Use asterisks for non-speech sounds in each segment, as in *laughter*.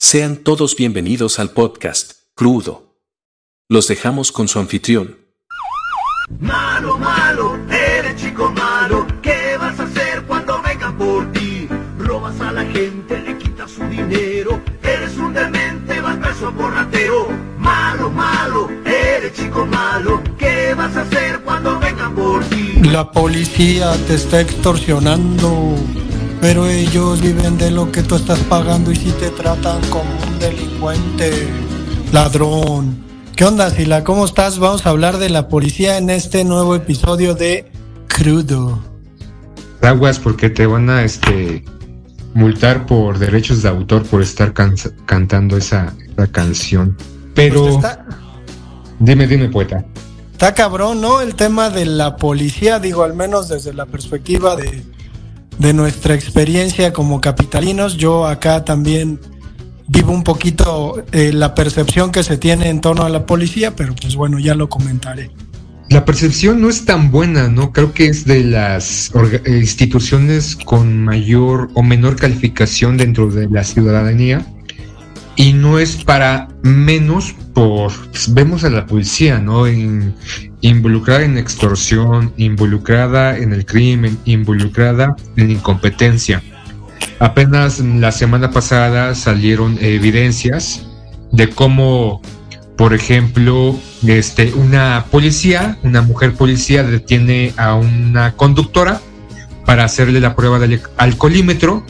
Sean todos bienvenidos al podcast, Crudo. Los dejamos con su anfitrión. Malo, malo, eres chico malo. ¿Qué vas a hacer cuando vengan por ti? Robas a la gente, le quitas su dinero. Eres un demente, vas preso por ratero. Malo, malo, eres chico malo. ¿Qué vas a hacer cuando vengan por ti? La policía te está extorsionando, pero ellos viven de lo que tú estás pagando y si te tratan como un delincuente, ladrón. ¿Qué onda, Sila? ¿Cómo estás? Vamos a hablar de la policía en este nuevo episodio de Crudo. Aguas porque te van a este multar por derechos de autor por estar can- cantando esa, esa canción. Pero Pues está, dime, dime, poeta. está cabrón, ¿no? El tema de la policía, digo, al menos desde la perspectiva de, de nuestra experiencia como capitalinos. Yo acá también vivo un poquito eh, la percepción que se tiene en torno a la policía, pero pues bueno, ya lo comentaré. La percepción no es tan buena, ¿no? Creo que es de las eh, instituciones con mayor o menor calificación dentro de la ciudadanía. Y no es para menos por... pues, vemos a la policía, ¿no? Involucrada en extorsión, involucrada en el crimen, involucrada en incompetencia. Apenas la semana pasada salieron evidencias de cómo por ejemplo, este, una policía, una mujer policía detiene a una conductora para hacerle la prueba del alcoholímetro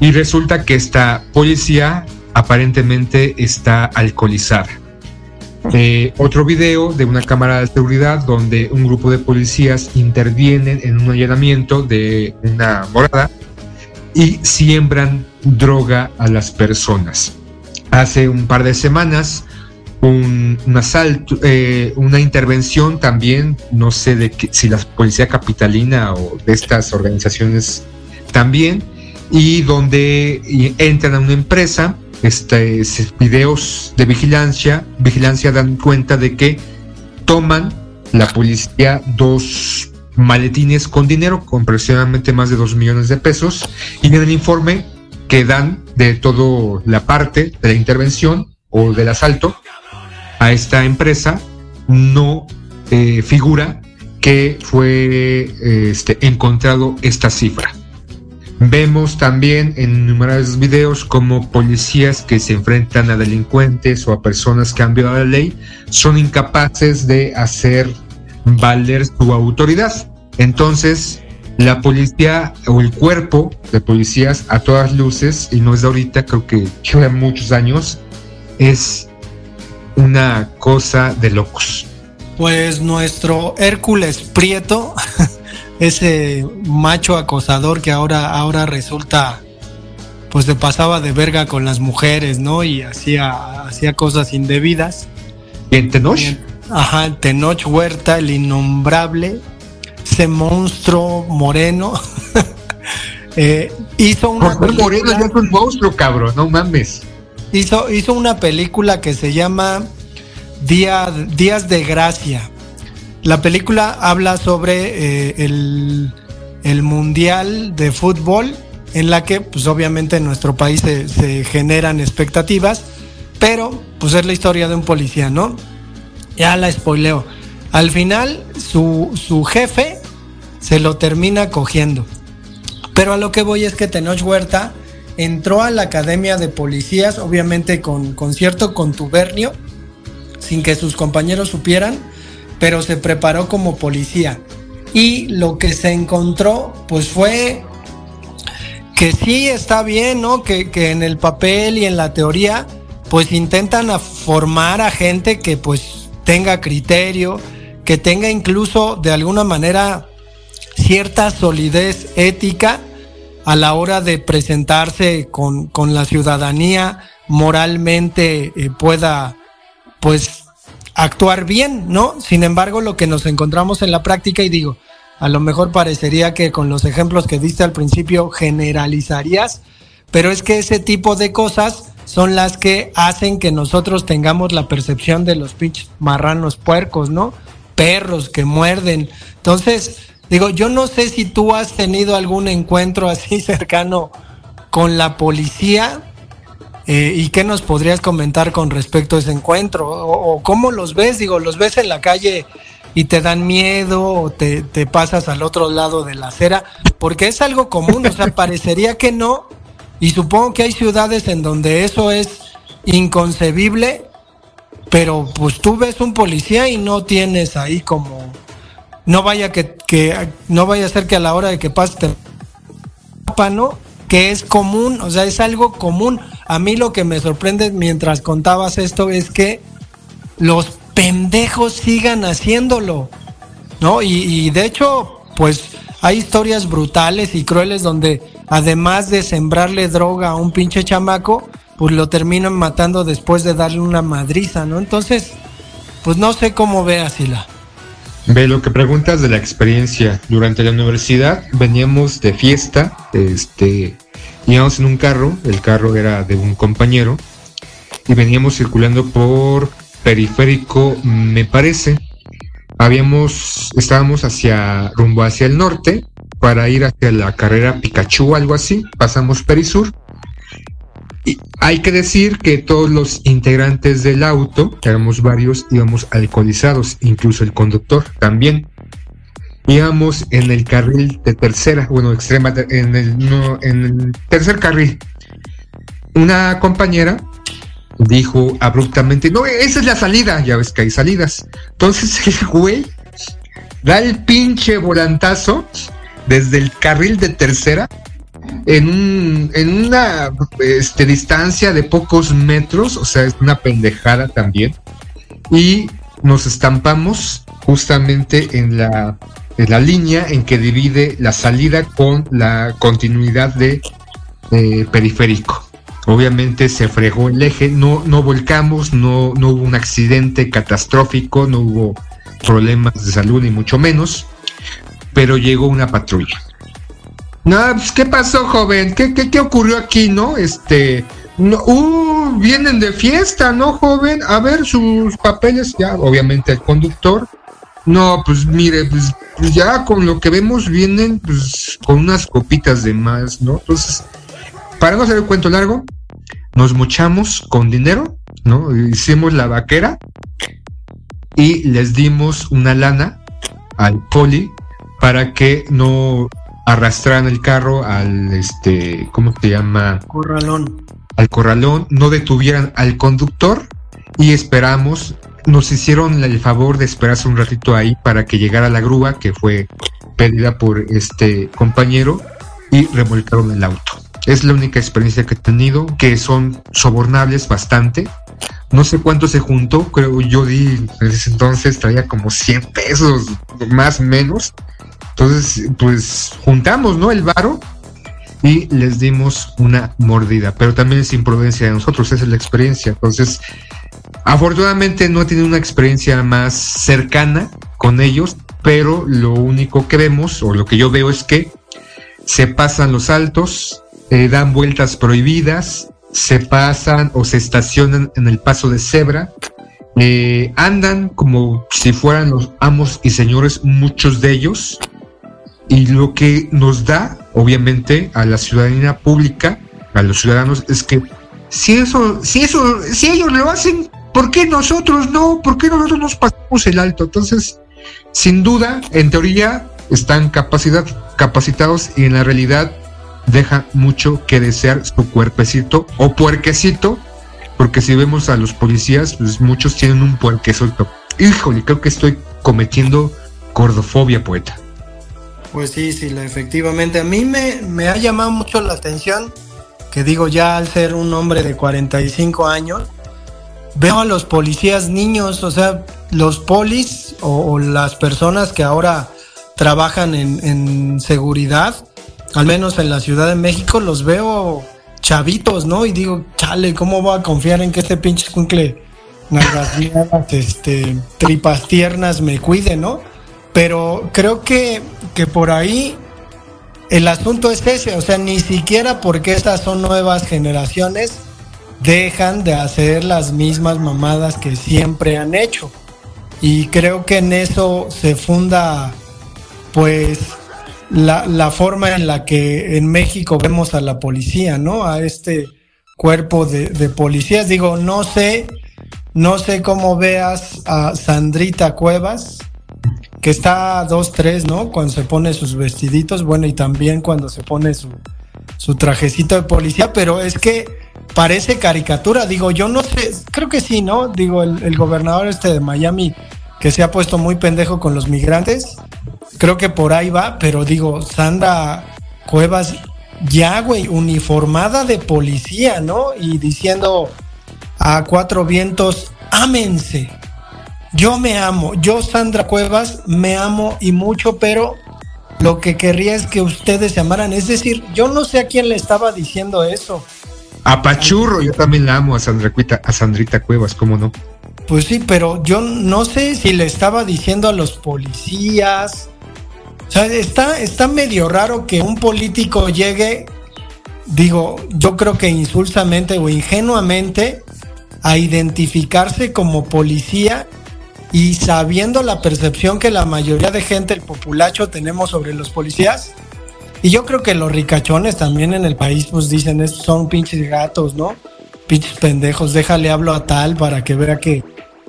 y resulta que esta policía aparentemente está alcoholizada. Eh, otro video de una cámara de seguridad donde un grupo de policías intervienen en un allanamiento de una morada y siembran droga a las personas. Hace un par de semanas un, asalto, eh, una intervención también, no sé de qué, si la policía capitalina o de estas organizaciones también, y donde entran a una empresa, este, videos de vigilancia, vigilancia dan cuenta de que toman la policía dos maletines con dinero, con aproximadamente más de dos millones de pesos, y en el informe que dan de toda la parte de la intervención o del asalto, a esta empresa no eh, figura que fue eh, este, encontrado esta cifra. Vemos también en numerosos videos como policías que se enfrentan a delincuentes o a personas que han violado la ley son incapaces de hacer valer su autoridad. Entonces, la policía o el cuerpo de policías a todas luces, y no es de ahorita, creo que lleva muchos años, es una cosa de locos. Pues nuestro Hércules Prieto, *laughs* ese macho acosador que ahora, ahora resulta, pues se pasaba de verga con las mujeres, ¿no? Y hacía, hacía cosas indebidas. ¿Y en Tenoch? Ajá, el Tenoch Huerta, el innombrable, ese monstruo moreno, *laughs* eh, hizo una Por ser moreno película- ya es un monstruo, cabrón, no mames. hizo, hizo una película que se llama Día, Días de Gracia. La película habla sobre eh, el, el Mundial de Fútbol, en la que, pues obviamente en nuestro país se, generan expectativas, pero pues es la historia de un policía, ¿no? Ya la spoileo. Al final, su, su jefe se lo termina cogiendo. Pero a lo que voy es que Tenoch Huerta entró a la academia de policías, obviamente con, con cierto contubernio, sin que sus compañeros supieran, pero se preparó como policía. Y lo que se encontró, pues fue que sí está bien, ¿no? Que, que en el papel y en la teoría, pues intentan formar a gente que pues tenga criterio, que tenga incluso de alguna manera cierta solidez ética a la hora de presentarse con, con la ciudadanía moralmente eh, pueda pues actuar bien, ¿no? Sin embargo, lo que nos encontramos en la práctica, y digo, a lo mejor parecería que con los ejemplos que diste al principio generalizarías, pero es que ese tipo de cosas son las que hacen que nosotros tengamos la percepción de los pinches marranos puercos, ¿no? Perros que muerden. Entonces, digo, yo no sé si tú has tenido algún encuentro así *laughs* cercano con la policía Eh, ¿Y qué nos podrías comentar con respecto a ese encuentro? O, cómo los ves? Digo, ¿los ves en la calle y te dan miedo o te, te pasas al otro lado de la acera? Porque es algo común, o sea, *laughs* parecería que no. Y supongo que hay ciudades en donde eso es inconcebible, pero pues tú ves un policía y no tienes ahí como no vaya que, que no vaya a ser que a la hora de que pase te ¿no? Que es común, o sea, es algo común. A mí lo que me sorprende mientras contabas esto es que los pendejos sigan haciéndolo, ¿no? Y, y de hecho, pues hay historias brutales y crueles donde además de sembrarle droga a un pinche chamaco, pues lo terminan matando después de darle una madriza, ¿no? Entonces, pues no sé cómo ve Asila. Ve lo que preguntas de la experiencia. Durante la universidad veníamos de fiesta, este, íbamos en un carro, el carro era de un compañero, y veníamos circulando por periférico, me parece. Habíamos, estábamos hacia, rumbo hacia el norte, para ir hacia la carrera Pikachu, algo así, pasamos Perisur, hay que decir que todos los integrantes del auto, que éramos varios, íbamos alcoholizados, incluso el conductor también. Íbamos en el carril de tercera, bueno, extrema, en el, en el tercer carril. Una compañera dijo abruptamente, no, esa es la salida, ya ves que hay salidas. Entonces *laughs* el güey da el pinche volantazo desde el carril de tercera en, un, en una este, distancia de pocos metros, o sea, es una pendejada también. Y nos estampamos justamente en la, en la línea en que divide la salida con la continuidad de periférico. Obviamente se fregó el eje, no, no volcamos, no, no hubo un accidente catastrófico, no hubo problemas de salud ni mucho menos, pero llegó una patrulla no, pues, ¿qué pasó, joven? ¿Qué, qué, qué ocurrió aquí, no? Este, no, uh, vienen de fiesta, ¿no, joven? A ver sus papeles, ya, obviamente el conductor. No, pues mire, pues, pues, ya con lo que vemos vienen pues con unas copitas de más, ¿no? Entonces, para no hacer el cuento largo, nos mochamos con dinero, ¿no? Hicimos la vaquera y les dimos una lana al poli para que no arrastraran el carro al, este, ¿cómo se llama? Corralón. Al corralón, no detuvieran al conductor y esperamos, nos hicieron el favor de esperarse un ratito ahí para que llegara la grúa que fue pedida por este compañero y remolcaron el auto. Es la única experiencia que he tenido, que son sobornables bastante. No sé cuánto se juntó, creo yo di en ese entonces traía como 100 pesos, más o menos. Entonces, pues juntamos, ¿no? El varo y les dimos una mordida, pero también es imprudencia de nosotros, esa es la experiencia. Entonces, afortunadamente no he tenido una experiencia más cercana con ellos, pero lo único que vemos, o lo que yo veo es que se pasan los altos, eh, dan vueltas prohibidas, se pasan o se estacionan en el paso de cebra, eh, andan como si fueran los amos y señores, muchos de ellos, y lo que nos da, obviamente, a la ciudadanía pública, a los ciudadanos, es que si eso, si eso, si ellos lo hacen, ¿por qué nosotros no? ¿Por qué nosotros nos pasamos el alto? Entonces, sin duda, en teoría, están capacitados y en la realidad deja mucho que desear su cuerpecito o puerquecito, porque si vemos a los policías, pues muchos tienen un puerquecito. Híjole, creo que estoy cometiendo gordofobia, poeta. Pues sí, sí, efectivamente. A mí me, me ha llamado mucho la atención que digo ya al ser un hombre de 45 años, veo a los policías niños, o sea, los polis o, las personas que ahora trabajan en, en, seguridad, al menos en la Ciudad de México, los veo chavitos, ¿no? Y digo, chale, ¿cómo voy a confiar en que este pinche cuncle, este, tripas tiernas me cuide, ¿no? Pero creo que, que por ahí el asunto es ese, o sea, ni siquiera porque estas son nuevas generaciones dejan de hacer las mismas mamadas que siempre han hecho. Y creo que en eso se funda, pues, la, la forma en la que en México vemos a la policía, ¿no? A este cuerpo de, de policías. Digo, no sé, no sé cómo veas a Sandrita Cuevas, que está 2-3, ¿no? Cuando se pone sus vestiditos, bueno, y también cuando se pone su, su trajecito de policía, pero es que parece caricatura, digo, yo no sé, creo que sí, ¿no? Digo, el, el gobernador este de Miami, que se ha puesto muy pendejo con los migrantes, creo que por ahí va, pero digo, Sandra Cuevas, ya, güey, uniformada de policía, ¿no? Y diciendo a cuatro vientos, ámense. Yo me amo, yo Sandra Cuevas me amo y mucho, pero lo que querría es que ustedes se amaran. Es decir, yo no sé a quién le estaba diciendo eso. A Pachurro, yo también la amo a Sandra a Sandrita Cuevas, ¿cómo no? Pues sí, pero yo no sé si le estaba diciendo a los policías. O sea, está, está medio raro que un político llegue, digo, yo creo que insulsamente o ingenuamente, a identificarse como policía y sabiendo la percepción que la mayoría de gente, el populacho, tenemos sobre los policías. Y yo creo que los ricachones también en el país pues dicen, son pinches gatos, ¿no? Pinches pendejos, déjale hablo a tal para que vea que,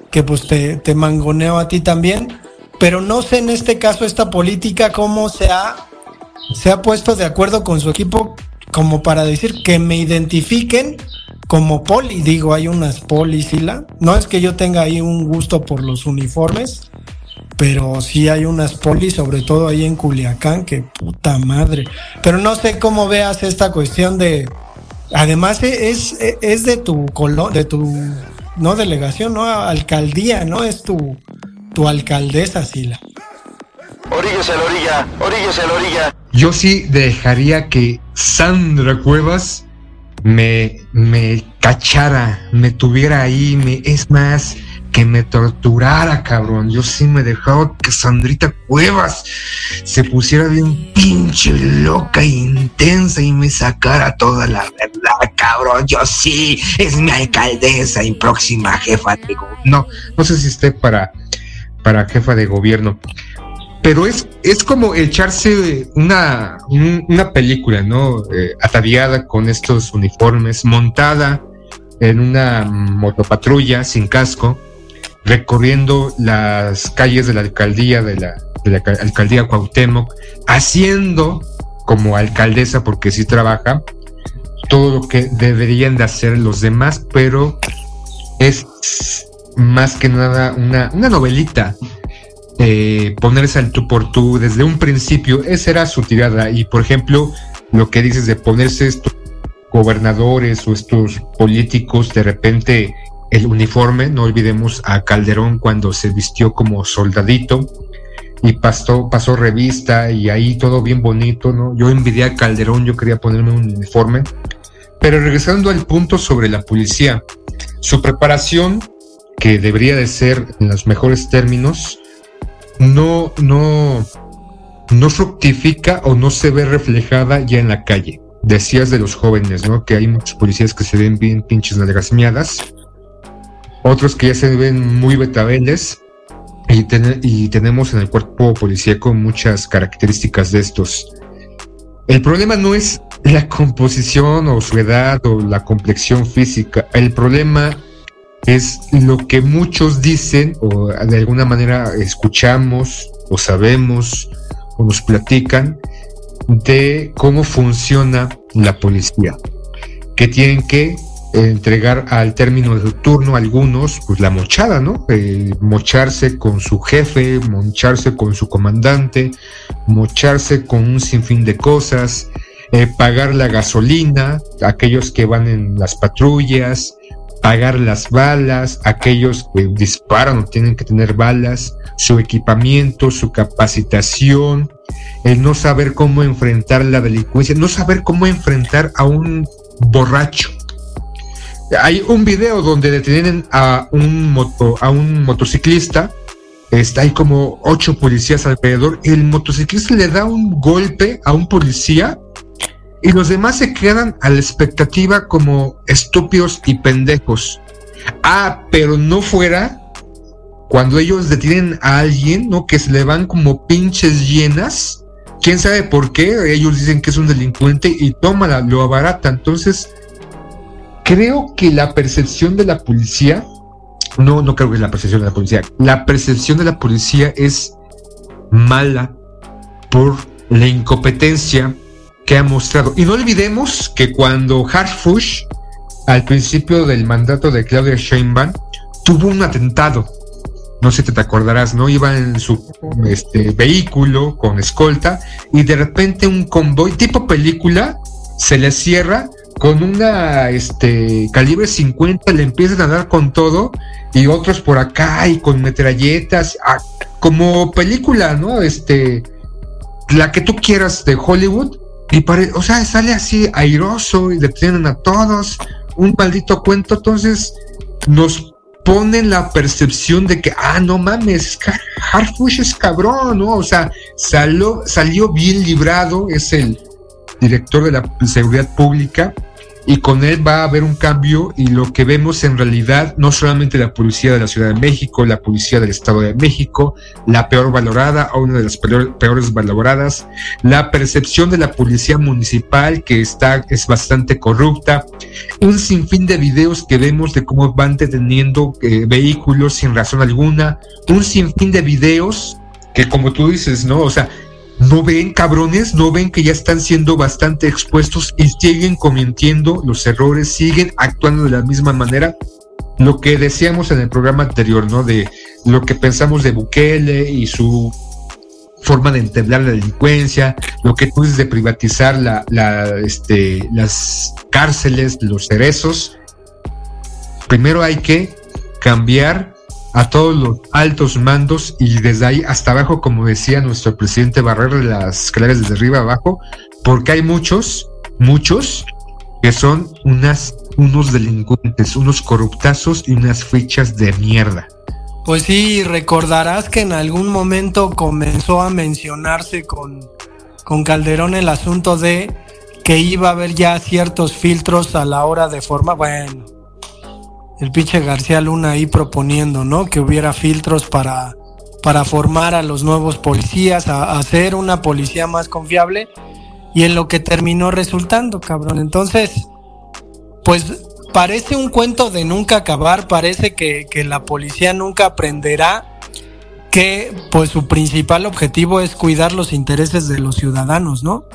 que pues te, te mangoneo a ti también. Pero no sé en este caso esta política cómo se ha, se ha puesto de acuerdo con su equipo como para decir que me identifiquen como poli, digo, hay unas polis, la No es que yo tenga ahí un gusto por los uniformes, pero sí hay unas polis, sobre todo ahí en Culiacán, que puta madre. Pero no sé cómo veas esta cuestión de. Además, es, es de tu color, de tu. No delegación, no alcaldía, ¿no? Es tu, tu alcaldesa, Sila. Oríguese a la orilla, oríguese a la orilla. Yo sí dejaría que Sandra Cuevas me, me cachara, me tuviera ahí, me, es más, que me torturara, cabrón. Yo sí me dejaba que Sandrita Cuevas se pusiera bien pinche loca e intensa y me sacara toda la verdad, cabrón. Yo sí, es mi alcaldesa y próxima jefa de gobierno. No, no sé si esté para, para jefa de gobierno pero es, es como echarse una, una película, ¿no? Eh, ataviada con estos uniformes, montada en una motopatrulla sin casco, recorriendo las calles de la alcaldía, de la, de la alcaldía Cuauhtémoc, haciendo como alcaldesa, porque sí trabaja, todo lo que deberían de hacer los demás, pero es más que nada una, una novelita eh, ponerse al tú por tú desde un principio, esa era su tirada. Y por ejemplo, lo que dices de ponerse estos gobernadores o estos políticos de repente el uniforme, no olvidemos a Calderón cuando se vistió como soldadito y pasó, pasó revista y ahí todo bien bonito, ¿no? Yo envidié a Calderón, yo quería ponerme un uniforme. Pero regresando al punto sobre la policía, su preparación, que debería de ser en los mejores términos, no, no, no fructifica o no se ve reflejada ya en la calle. Decías de los jóvenes, ¿no? Que hay muchos policías que se ven bien pinches nalgas miadas, otros que ya se ven muy betabeles, y, y tenemos en el cuerpo policíaco muchas características de estos. El problema no es la composición o su edad o la complexión física, el problema es lo que muchos dicen o de alguna manera escuchamos o sabemos o nos platican de cómo funciona la policía, que tienen que entregar al término de su turno algunos, pues la mochada, ¿no? Eh, mocharse con su jefe, mocharse con su comandante, mocharse con un sinfín de cosas, eh, pagar la gasolina, aquellos que van en las patrullas, pagar las balas, aquellos que disparan tienen que tener balas, su equipamiento, su capacitación, el no saber cómo enfrentar la delincuencia, no saber cómo enfrentar a un borracho. Hay un video donde detienen a un moto, a un motociclista, está hay como ocho policías alrededor, el motociclista le da un golpe a un policía y los demás se quedan a la expectativa como estúpidos y pendejos. Ah, pero no fuera cuando ellos detienen a alguien, ¿no? Que se le van como pinches llenas. ¿Quién sabe por qué? Ellos dicen que es un delincuente y tómala, lo abarata. Entonces, creo que la percepción de la policía, no, no creo que es la percepción de la policía, la percepción de la policía es mala por la incompetencia que ha mostrado. Y no olvidemos que cuando Harfush, al principio del mandato de Claudia Sheinbaum, tuvo un atentado. No sé si te acordarás, ¿no? Iba en su este, vehículo con escolta y de repente un convoy tipo película se le cierra con una este calibre 50 le empiezan a dar con todo y otros por acá y con metralletas como película no este la que tú quieras de Hollywood y pare, o sea sale así airoso y detienen a todos un maldito cuento. Entonces nos ponen la percepción de que ah no mames Harfush es cabrón no o sea salió salió bien librado es el director de la seguridad pública y con él va a haber un cambio y lo que vemos en realidad no solamente la policía de la Ciudad de México, la policía del Estado de México, la peor valorada o una de las peores valoradas, la percepción de la policía municipal que está es bastante corrupta, un sinfín de videos que vemos de cómo van deteniendo eh, vehículos sin razón alguna, un sinfín de videos que como tú dices, ¿no? O sea, no ven, cabrones, no ven que ya están siendo bastante expuestos y siguen cometiendo los errores, siguen actuando de la misma manera. Lo que decíamos en el programa anterior, ¿no? De lo que pensamos de Bukele y su forma de entender la delincuencia, lo que tú dices de privatizar este, las cárceles, los cerezos. Primero hay que cambiar a todos los altos mandos y desde ahí hasta abajo, como decía nuestro presidente, barrer las escaleras desde arriba abajo, porque hay muchos, muchos que son unas, unos delincuentes, unos corruptazos y unas fichas de mierda. Pues sí, recordarás que en algún momento comenzó a mencionarse con, con Calderón el asunto de que iba a haber ya ciertos filtros a la hora de formar, bueno, el pinche García Luna ahí proponiendo, ¿no? Que hubiera filtros para, para formar a los nuevos policías, a, hacer una policía más confiable y en lo que terminó resultando, cabrón. Entonces, pues parece un cuento de nunca acabar, parece que, que la policía nunca aprenderá que pues su principal objetivo es cuidar los intereses de los ciudadanos, ¿no?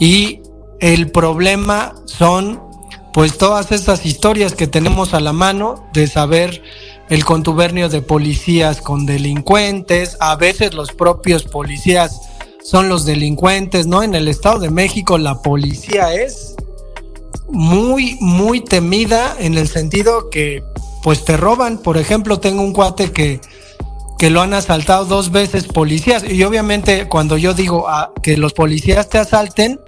Y el problema son pues todas estas historias que tenemos a la mano de saber el contubernio de policías con delincuentes, a veces los propios policías son los delincuentes, ¿no? En el Estado de México la policía es muy, muy temida en el sentido que pues te roban. Por ejemplo, tengo un cuate que, que lo han asaltado dos veces policías y obviamente cuando yo digo ah, que los policías te asalten,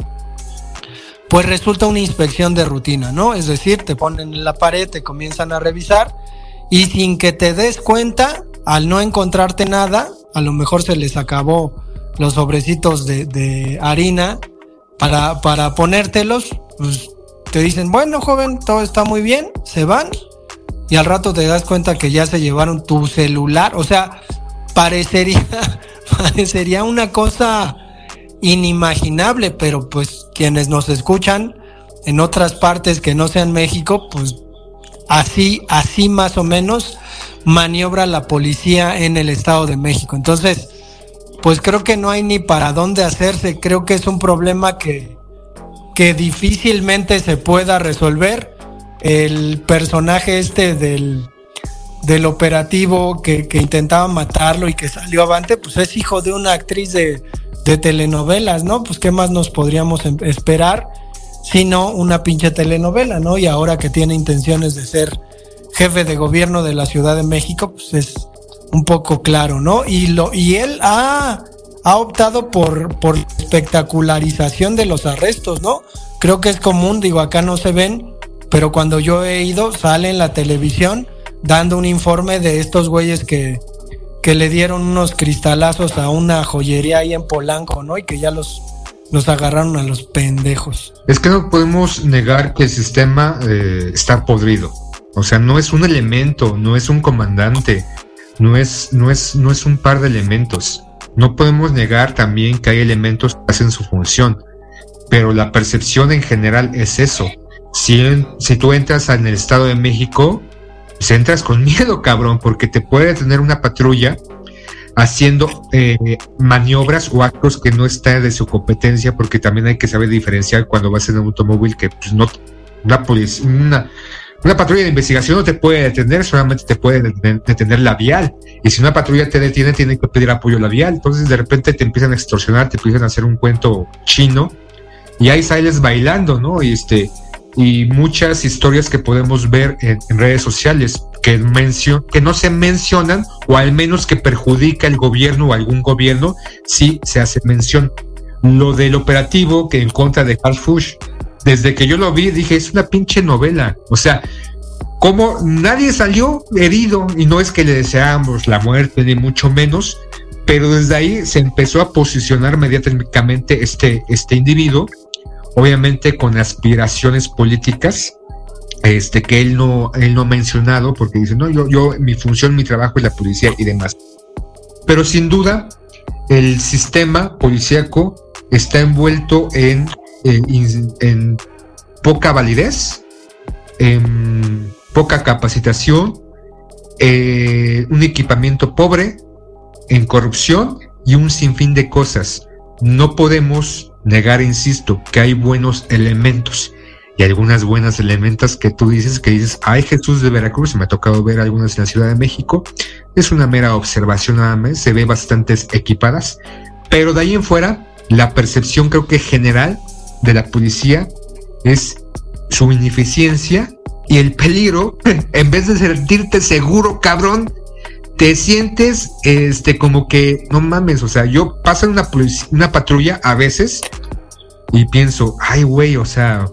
pues resulta una inspección de rutina, ¿no? Es decir, te ponen en la pared, te comienzan a revisar y sin que te des cuenta, al no encontrarte nada, a lo mejor se les acabó los sobrecitos de, harina para, para ponértelos, pues te dicen, bueno, joven, todo está muy bien, se van y al rato te das cuenta que ya se llevaron tu celular, o sea, parecería, *laughs* parecería una cosa inimaginable, pero pues quienes nos escuchan en otras partes que no sean México, pues así, así más o menos maniobra la policía en el Estado de México. Entonces, pues creo que no hay ni para dónde hacerse, creo que es un problema que, que difícilmente se pueda resolver. El personaje este del, del operativo que, que intentaba matarlo y que salió avante, pues es hijo de una actriz de, de telenovelas, ¿no? Pues qué más nos podríamos em, esperar sino una pinche telenovela, ¿no? Y ahora que tiene intenciones de ser jefe de gobierno de la Ciudad de México, pues es un poco claro, ¿no? Y lo y él ha, ha optado por por espectacularización de los arrestos, ¿no? Creo que es común, digo, acá no se ven, pero cuando yo he ido sale en la televisión dando un informe de estos güeyes que que le dieron unos cristalazos a una joyería ahí en Polanco, ¿no? Y que ya los, los agarraron a los pendejos. Es que no podemos negar que el sistema eh, está podrido. O sea, no es un elemento, no es un comandante, no es, no es, no es un par de elementos. No podemos negar también que hay elementos que hacen su función, pero la percepción en general es eso. si, si tú entras en el Estado de México, entras con miedo, cabrón, porque te puede tener una patrulla haciendo eh, maniobras o actos que no están de su competencia, porque también hay que saber diferenciar cuando vas en un automóvil que pues, no una, una, una patrulla de investigación no te puede detener, solamente te puede detener, la vial. Y si una patrulla te detiene, tiene que pedir apoyo labial. Entonces de repente te empiezan a extorsionar, te empiezan a hacer un cuento chino y ahí sales bailando, ¿no? Y este y muchas historias que podemos ver en, redes sociales que, mencion, que no se mencionan o al menos que perjudica el gobierno o algún gobierno, sí se hace mención. Lo del operativo que en contra de Harfush, desde que yo lo vi dije, es una pinche novela. O sea, como nadie salió herido y no es que le deseamos la muerte ni mucho menos, pero desde ahí se empezó a posicionar mediáticamente este, este individuo obviamente con aspiraciones políticas, este, que él no, él no ha mencionado, porque dice, no, yo, yo, mi función, mi trabajo es la policía y demás. Pero sin duda, el sistema policíaco está envuelto en, en, poca validez, en poca capacitación, eh, un equipamiento pobre, en corrupción y un sinfín de cosas. No podemos negar, insisto, que hay buenos elementos y algunas buenas elementos que tú dices, que dices, ay Jesús de Veracruz, me ha tocado ver algunas en la Ciudad de México, es una mera observación nada más, se ve bastantes equipadas, pero de ahí en fuera, la percepción creo que general de la policía es su ineficiencia y el peligro, *laughs* en vez de sentirte seguro, cabrón, te sientes este como que no mames, o sea, yo paso una, una patrulla a veces y pienso, ay güey, o sea,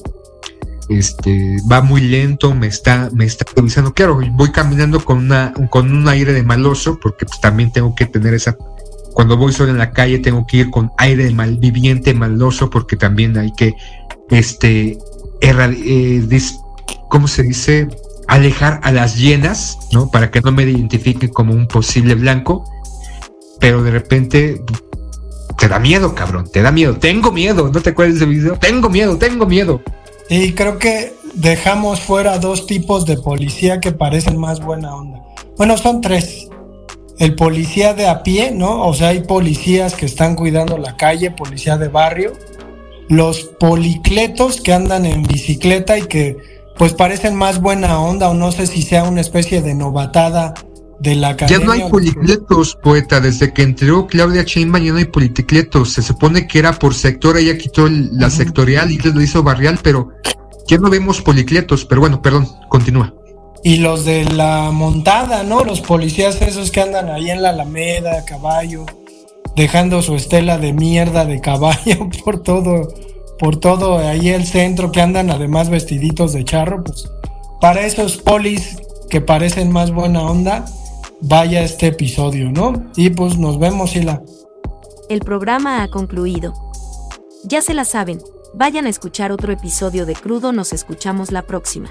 este va muy lento, me está me está revisando. Claro, voy caminando con una con un aire de maloso porque pues también tengo que tener esa cuando voy solo en la calle tengo que ir con aire de malviviente, maloso porque también hay que este eh, ¿cómo se dice? Alejar a las llenas, ¿no? Para que no me identifiquen como un posible blanco, pero de repente te da miedo, cabrón, te da miedo, tengo miedo, ¿no te acuerdas de ese video? Tengo miedo, tengo miedo. Y creo que dejamos fuera dos tipos de policía que parecen más buena onda. Bueno, son tres. El policía de a pie, ¿no? O sea, hay policías que están cuidando la calle, policía de barrio. Los policletos que andan en bicicleta y que pues parecen más buena onda o no sé si sea una especie de novatada de la academia. Ya no hay policletos, poeta, desde que entró Claudia Sheinbaum ya no hay policletos. Se supone que era por sector, ella quitó la sectorial y lo hizo barrial, pero ya no vemos policletos, pero bueno, perdón, continúa. Y los de la montada, ¿no? Los policías esos que andan ahí en la Alameda, caballo, dejando su estela de mierda de caballo *laughs* por todo por todo ahí el centro que andan además vestiditos de charro, pues para esos polis que parecen más buena onda, vaya este episodio, ¿no? Y pues nos vemos, Sila. El programa ha concluido. Ya se la saben, vayan a escuchar otro episodio de Crudo, nos escuchamos la próxima.